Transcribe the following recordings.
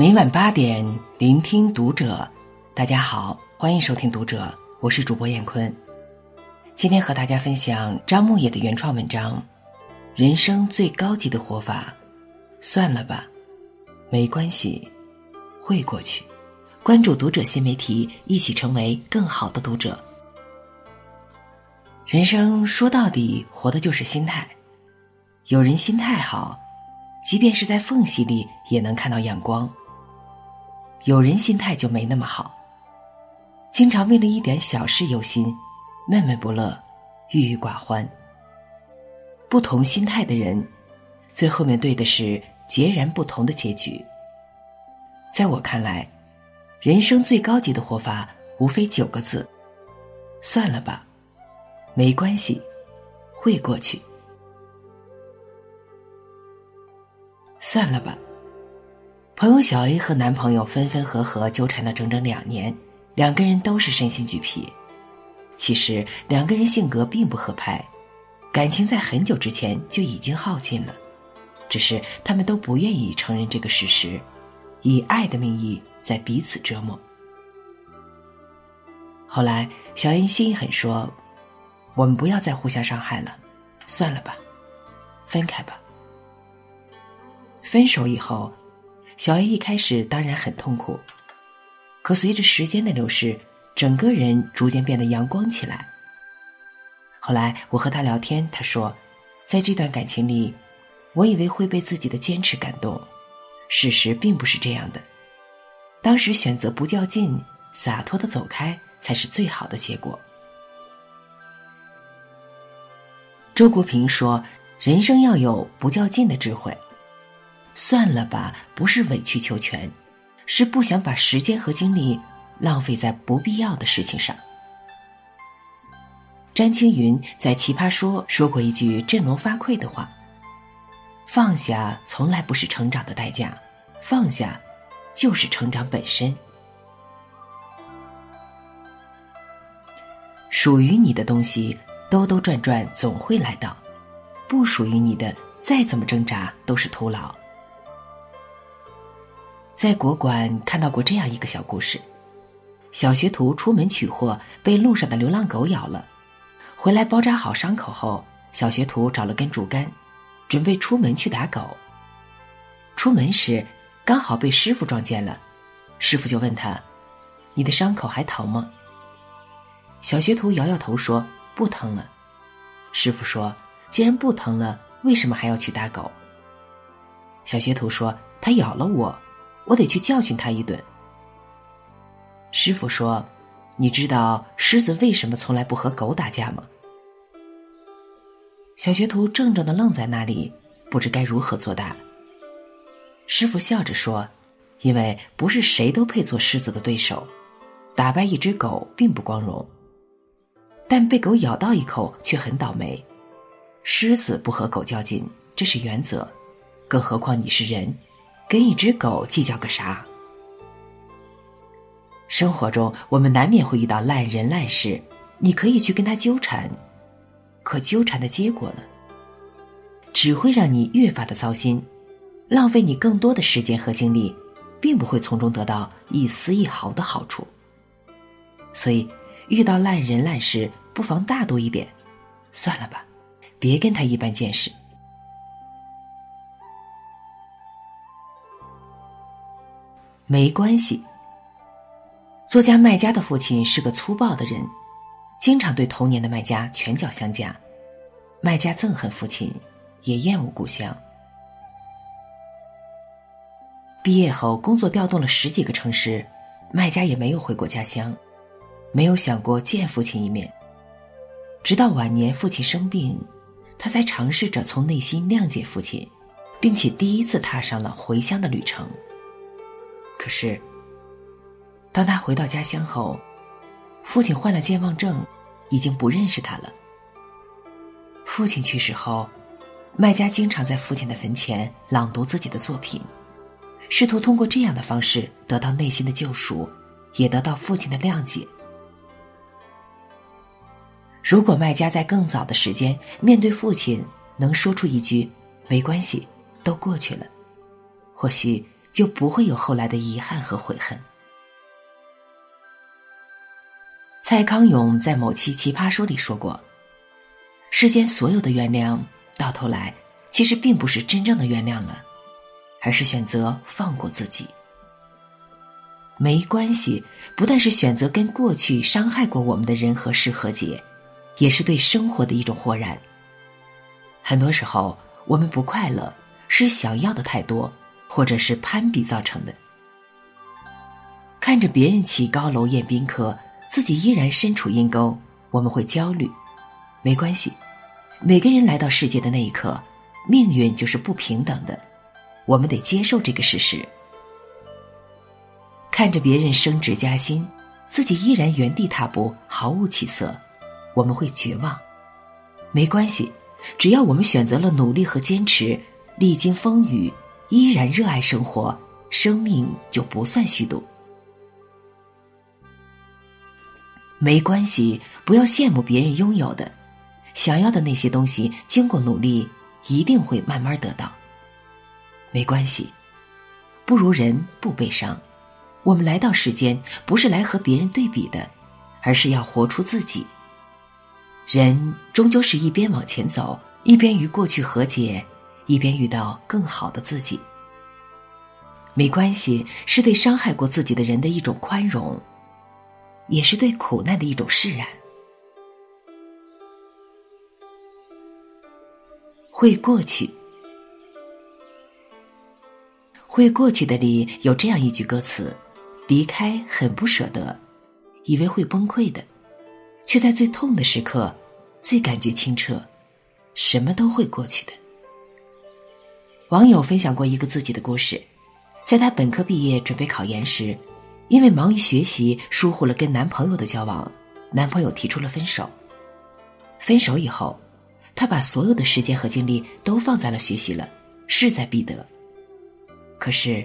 每晚八点，聆听读者。大家好，欢迎收听读者，我是主播闫坤。今天和大家分享张牧野的原创文章《人生最高级的活法》，算了吧，没关系，会过去。关注读者新媒体，一起成为更好的读者。人生说到底，活的就是心态。有人心态好，即便是在缝隙里也能看到阳光；有人心态就没那么好，经常为了一点小事忧心，闷闷不乐，郁郁寡欢。不同心态的人，最后面对的是截然不同的结局。在我看来，人生最高级的活法，无非九个字：算了吧，没关系，会过去。算了吧。朋友小 A 和男朋友分分合合纠缠了整整两年，两个人都是身心俱疲。其实两个人性格并不合拍，感情在很久之前就已经耗尽了，只是他们都不愿意承认这个事实，以爱的名义在彼此折磨。后来小 A 心一狠说：“我们不要再互相伤害了，算了吧，分开吧。”分手以后，小 A 一开始当然很痛苦，可随着时间的流逝，整个人逐渐变得阳光起来。后来我和他聊天，他说，在这段感情里，我以为会被自己的坚持感动，事实并不是这样的。当时选择不较劲，洒脱的走开，才是最好的结果。周国平说：“人生要有不较劲的智慧。”算了吧，不是委曲求全，是不想把时间和精力浪费在不必要的事情上。詹青云在《奇葩说》说过一句振聋发聩的话：“放下从来不是成长的代价，放下就是成长本身。属于你的东西兜兜转转总会来到，不属于你的再怎么挣扎都是徒劳。”在国馆看到过这样一个小故事：小学徒出门取货，被路上的流浪狗咬了。回来包扎好伤口后，小学徒找了根竹竿，准备出门去打狗。出门时，刚好被师傅撞见了。师傅就问他：“你的伤口还疼吗？”小学徒摇摇头说：“不疼了。”师傅说：“既然不疼了，为什么还要去打狗？”小学徒说：“他咬了我。”我得去教训他一顿。师傅说：“你知道狮子为什么从来不和狗打架吗？”小学徒怔怔的愣在那里，不知该如何作答。师傅笑着说：“因为不是谁都配做狮子的对手，打败一只狗并不光荣，但被狗咬到一口却很倒霉。狮子不和狗较劲，这是原则，更何况你是人。”跟一只狗计较个啥？生活中我们难免会遇到烂人烂事，你可以去跟他纠缠，可纠缠的结果呢？只会让你越发的糟心，浪费你更多的时间和精力，并不会从中得到一丝一毫的好处。所以，遇到烂人烂事，不妨大度一点，算了吧，别跟他一般见识。没关系。作家麦家的父亲是个粗暴的人，经常对童年的麦家拳脚相加。麦家憎恨父亲，也厌恶故乡。毕业后，工作调动了十几个城市，麦家也没有回过家乡，没有想过见父亲一面。直到晚年父亲生病，他才尝试着从内心谅解父亲，并且第一次踏上了回乡的旅程。是，当他回到家乡后，父亲患了健忘症，已经不认识他了。父亲去世后，麦家经常在父亲的坟前朗读自己的作品，试图通过这样的方式得到内心的救赎，也得到父亲的谅解。如果麦家在更早的时间面对父亲，能说出一句“没关系，都过去了”，或许。就不会有后来的遗憾和悔恨。蔡康永在某期《奇葩说》里说过：“世间所有的原谅，到头来其实并不是真正的原谅了，而是选择放过自己。没关系，不但是选择跟过去伤害过我们的人和事和解，也是对生活的一种豁然。很多时候，我们不快乐，是想要的太多。”或者是攀比造成的。看着别人起高楼宴宾客，自己依然身处阴沟，我们会焦虑。没关系，每个人来到世界的那一刻，命运就是不平等的，我们得接受这个事实。看着别人升职加薪，自己依然原地踏步，毫无起色，我们会绝望。没关系，只要我们选择了努力和坚持，历经风雨。依然热爱生活，生命就不算虚度。没关系，不要羡慕别人拥有的，想要的那些东西，经过努力一定会慢慢得到。没关系，不如人不悲伤。我们来到世间，不是来和别人对比的，而是要活出自己。人终究是一边往前走，一边与过去和解。一边遇到更好的自己，没关系，是对伤害过自己的人的一种宽容，也是对苦难的一种释然。会过去，会过去的里有这样一句歌词：离开很不舍得，以为会崩溃的，却在最痛的时刻，最感觉清澈，什么都会过去的。网友分享过一个自己的故事，在她本科毕业准备考研时，因为忙于学习，疏忽了跟男朋友的交往，男朋友提出了分手。分手以后，她把所有的时间和精力都放在了学习了，势在必得。可是，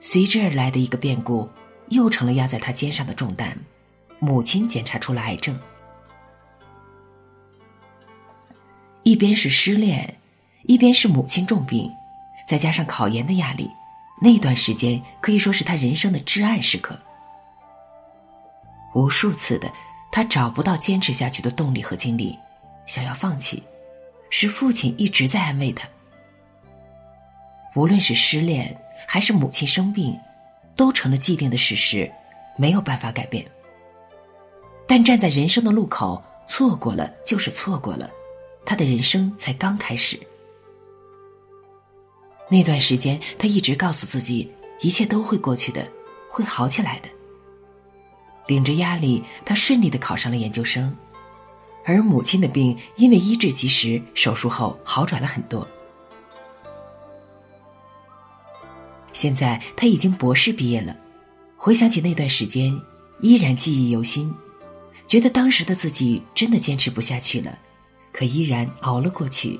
随之而来的一个变故，又成了压在她肩上的重担，母亲检查出了癌症。一边是失恋，一边是母亲重病。再加上考研的压力，那段时间可以说是他人生的至暗时刻。无数次的，他找不到坚持下去的动力和精力，想要放弃，是父亲一直在安慰他。无论是失恋还是母亲生病，都成了既定的事实，没有办法改变。但站在人生的路口，错过了就是错过了，他的人生才刚开始。那段时间，他一直告诉自己，一切都会过去的，会好起来的。顶着压力，他顺利的考上了研究生，而母亲的病因为医治及时，手术后好转了很多。现在他已经博士毕业了，回想起那段时间，依然记忆犹新，觉得当时的自己真的坚持不下去了，可依然熬了过去，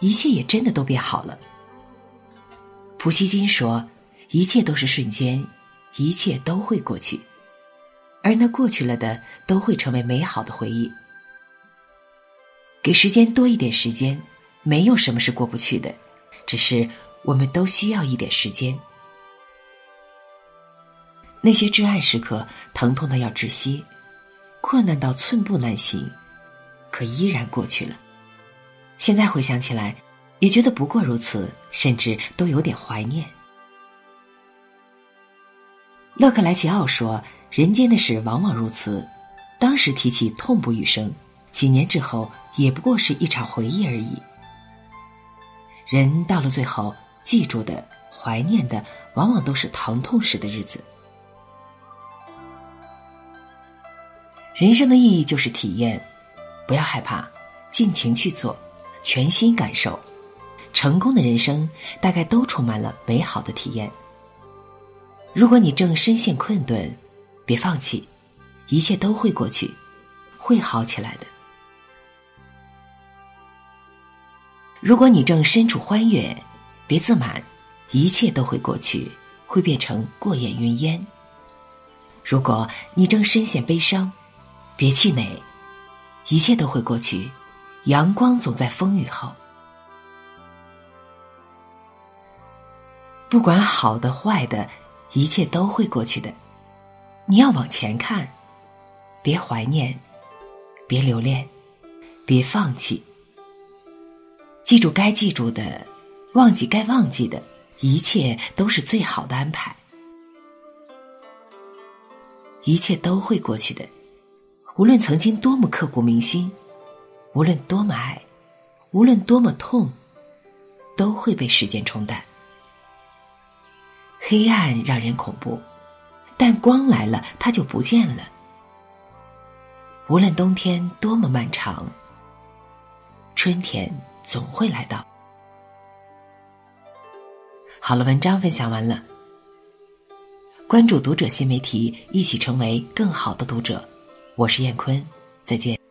一切也真的都变好了。普希金说：“一切都是瞬间，一切都会过去，而那过去了的都会成为美好的回忆。给时间多一点时间，没有什么是过不去的，只是我们都需要一点时间。那些至暗时刻，疼痛的要窒息，困难到寸步难行，可依然过去了。现在回想起来。”也觉得不过如此，甚至都有点怀念。洛克莱齐奥说：“人间的事往往如此，当时提起痛不欲生，几年之后也不过是一场回忆而已。人到了最后，记住的、怀念的，往往都是疼痛时的日子。人生的意义就是体验，不要害怕，尽情去做，全心感受。”成功的人生大概都充满了美好的体验。如果你正深陷困顿，别放弃，一切都会过去，会好起来的。如果你正身处欢悦，别自满，一切都会过去，会变成过眼云烟。如果你正深陷悲伤，别气馁，一切都会过去，阳光总在风雨后。不管好的坏的，一切都会过去的。你要往前看，别怀念，别留恋，别放弃。记住该记住的，忘记该忘记的，一切都是最好的安排。一切都会过去的，无论曾经多么刻骨铭心，无论多么爱，无论多么痛，都会被时间冲淡。黑暗让人恐怖，但光来了，它就不见了。无论冬天多么漫长，春天总会来到。好了，文章分享完了。关注读者新媒体，一起成为更好的读者。我是燕坤，再见。